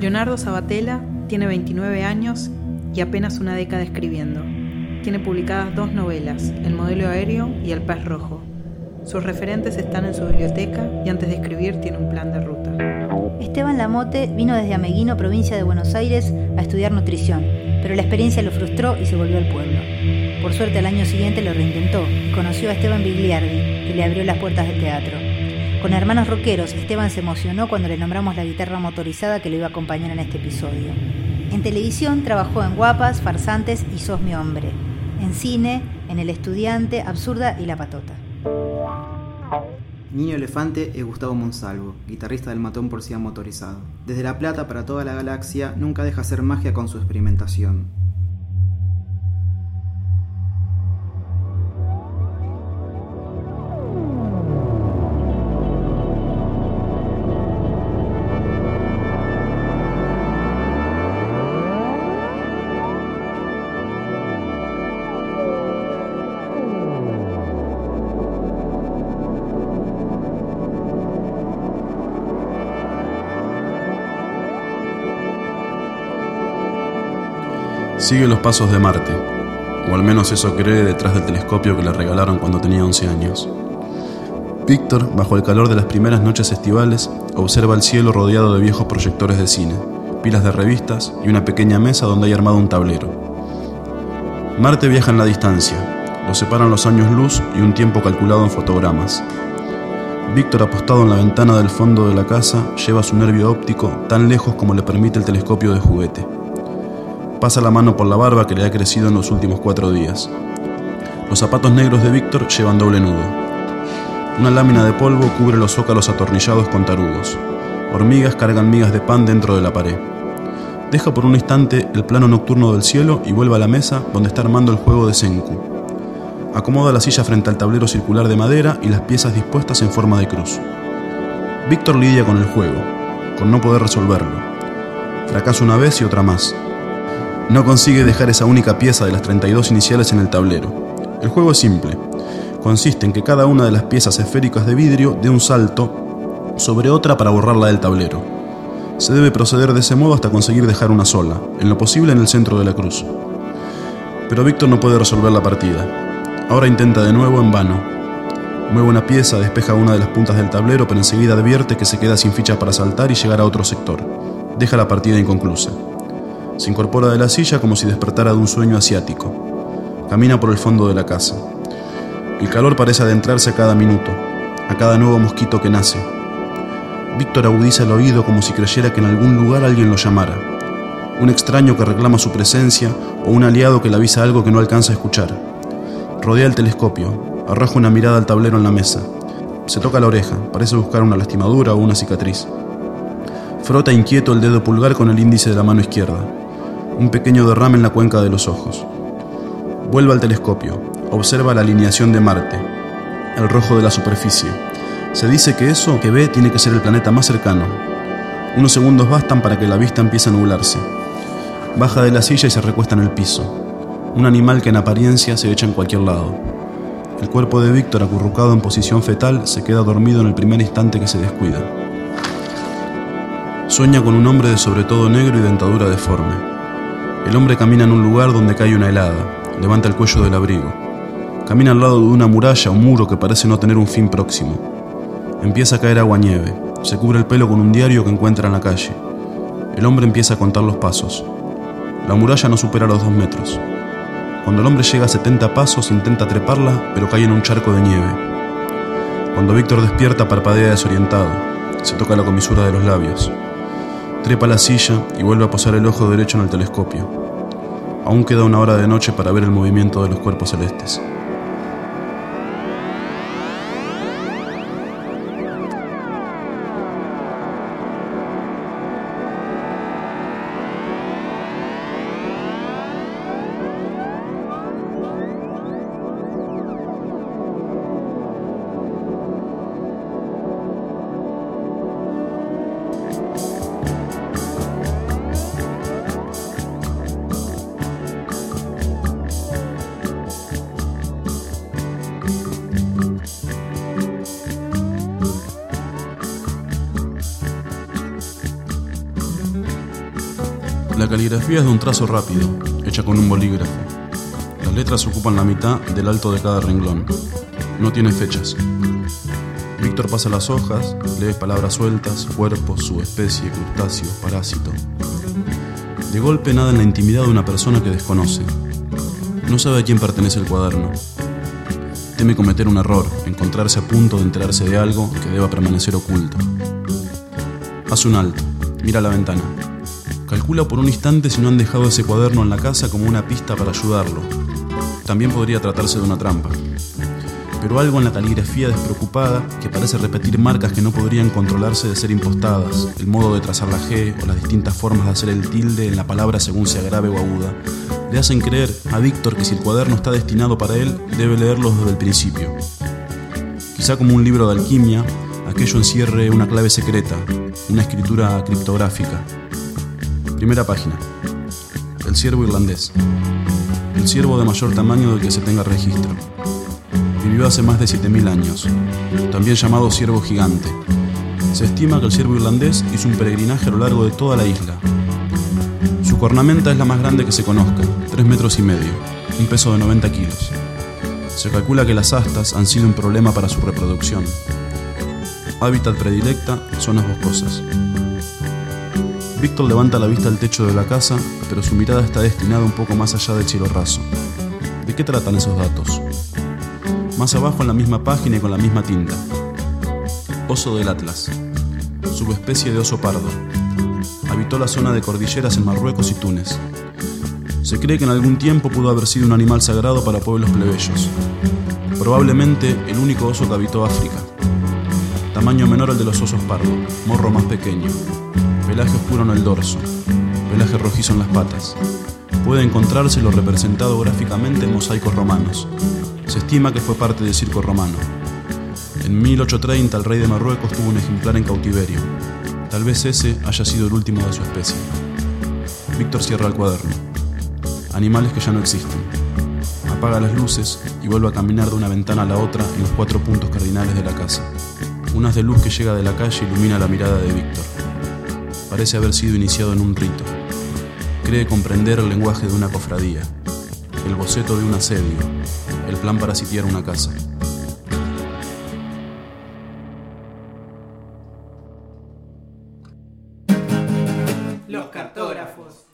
Leonardo Sabatella tiene 29 años y apenas una década escribiendo. Tiene publicadas dos novelas, El modelo aéreo y El pez rojo. Sus referentes están en su biblioteca y antes de escribir tiene un plan de ruta. Esteban Lamote vino desde Ameguino, provincia de Buenos Aires, a estudiar nutrición, pero la experiencia lo frustró y se volvió al pueblo. Por suerte al año siguiente lo reintentó y conoció a Esteban Bigliardi, que le abrió las puertas del teatro. Con hermanos rockeros, Esteban se emocionó cuando le nombramos la guitarra motorizada que lo iba a acompañar en este episodio. En televisión trabajó en Guapas, Farsantes y Sos mi hombre. En cine, en El Estudiante, Absurda y La Patota. Niño Elefante es Gustavo Monsalvo, guitarrista del Matón Porcía Motorizado. Desde La Plata para toda la galaxia, nunca deja hacer magia con su experimentación. Sigue los pasos de Marte, o al menos eso cree detrás del telescopio que le regalaron cuando tenía 11 años. Víctor, bajo el calor de las primeras noches estivales, observa el cielo rodeado de viejos proyectores de cine, pilas de revistas y una pequeña mesa donde hay armado un tablero. Marte viaja en la distancia, lo separan los años luz y un tiempo calculado en fotogramas. Víctor, apostado en la ventana del fondo de la casa, lleva su nervio óptico tan lejos como le permite el telescopio de juguete. Pasa la mano por la barba que le ha crecido en los últimos cuatro días. Los zapatos negros de Víctor llevan doble nudo. Una lámina de polvo cubre los zócalos atornillados con tarugos. Hormigas cargan migas de pan dentro de la pared. Deja por un instante el plano nocturno del cielo y vuelve a la mesa donde está armando el juego de Senku. Acomoda la silla frente al tablero circular de madera y las piezas dispuestas en forma de cruz. Víctor lidia con el juego, con no poder resolverlo. Fracasa una vez y otra más. No consigue dejar esa única pieza de las 32 iniciales en el tablero. El juego es simple. Consiste en que cada una de las piezas esféricas de vidrio dé un salto sobre otra para borrarla del tablero. Se debe proceder de ese modo hasta conseguir dejar una sola, en lo posible en el centro de la cruz. Pero Víctor no puede resolver la partida. Ahora intenta de nuevo en vano. Mueve una pieza, despeja una de las puntas del tablero, pero enseguida advierte que se queda sin fichas para saltar y llegar a otro sector. Deja la partida inconclusa. Se incorpora de la silla como si despertara de un sueño asiático. Camina por el fondo de la casa. El calor parece adentrarse a cada minuto, a cada nuevo mosquito que nace. Víctor agudiza el oído como si creyera que en algún lugar alguien lo llamara. Un extraño que reclama su presencia o un aliado que le avisa algo que no alcanza a escuchar. Rodea el telescopio, arroja una mirada al tablero en la mesa. Se toca la oreja, parece buscar una lastimadura o una cicatriz. Frota inquieto el dedo pulgar con el índice de la mano izquierda. Un pequeño derrame en la cuenca de los ojos. Vuelve al telescopio. Observa la alineación de Marte, el rojo de la superficie. Se dice que eso que ve tiene que ser el planeta más cercano. Unos segundos bastan para que la vista empiece a nublarse. Baja de la silla y se recuesta en el piso. Un animal que en apariencia se echa en cualquier lado. El cuerpo de Víctor, acurrucado en posición fetal, se queda dormido en el primer instante que se descuida. Sueña con un hombre de sobre todo negro y dentadura deforme. El hombre camina en un lugar donde cae una helada, levanta el cuello del abrigo. Camina al lado de una muralla o muro que parece no tener un fin próximo. Empieza a caer agua nieve, se cubre el pelo con un diario que encuentra en la calle. El hombre empieza a contar los pasos. La muralla no supera los dos metros. Cuando el hombre llega a 70 pasos intenta treparla, pero cae en un charco de nieve. Cuando Víctor despierta parpadea desorientado. Se toca la comisura de los labios. Trepa la silla y vuelve a posar el ojo derecho en el telescopio. Aún queda una hora de noche para ver el movimiento de los cuerpos celestes. Caligrafía es de un trazo rápido, hecha con un bolígrafo. Las letras ocupan la mitad del alto de cada renglón. No tiene fechas. Víctor pasa las hojas, lee palabras sueltas, cuerpo, subespecie, crustáceo, parásito. De golpe nada en la intimidad de una persona que desconoce. No sabe a quién pertenece el cuaderno. Teme cometer un error, encontrarse a punto de enterarse de algo que deba permanecer oculto. Hace un alto, mira la ventana. Calcula por un instante si no han dejado ese cuaderno en la casa como una pista para ayudarlo. También podría tratarse de una trampa pero algo en la caligrafía despreocupada, que parece repetir marcas que no podrían controlarse de ser impostadas, el modo de trazar la G o las distintas formas de hacer el tilde en la palabra según sea grave o aguda, le hacen creer a Víctor que si el cuaderno está destinado para él, debe leerlo desde el principio. Quizá como un libro de alquimia, aquello encierre una clave secreta, una escritura criptográfica. Primera página. El ciervo irlandés. El ciervo de mayor tamaño del que se tenga registro vivió hace más de 7.000 años, también llamado ciervo gigante. Se estima que el ciervo irlandés hizo un peregrinaje a lo largo de toda la isla. Su cornamenta es la más grande que se conozca, 3 metros y medio, un peso de 90 kilos. Se calcula que las astas han sido un problema para su reproducción. Hábitat predilecta, zonas boscosas. Víctor levanta la vista al techo de la casa, pero su mirada está destinada un poco más allá del cielo raso. ¿De qué tratan esos datos? Más abajo en la misma página y con la misma tinta. Oso del Atlas. Subespecie de oso pardo. Habitó la zona de cordilleras en Marruecos y Túnez. Se cree que en algún tiempo pudo haber sido un animal sagrado para pueblos plebeyos. Probablemente el único oso que habitó África. Tamaño menor al de los osos pardo, morro más pequeño. Pelaje oscuro en el dorso. Pelaje rojizo en las patas. Puede encontrarse lo representado gráficamente en mosaicos romanos, se estima que fue parte del circo romano. En 1830 el rey de Marruecos tuvo un ejemplar en cautiverio. Tal vez ese haya sido el último de su especie. Víctor cierra el cuaderno. Animales que ya no existen. Apaga las luces y vuelve a caminar de una ventana a la otra en los cuatro puntos cardinales de la casa. Un haz de luz que llega de la calle ilumina la mirada de Víctor. Parece haber sido iniciado en un rito. Cree comprender el lenguaje de una cofradía, el boceto de un asedio, el plan para sitiar una casa.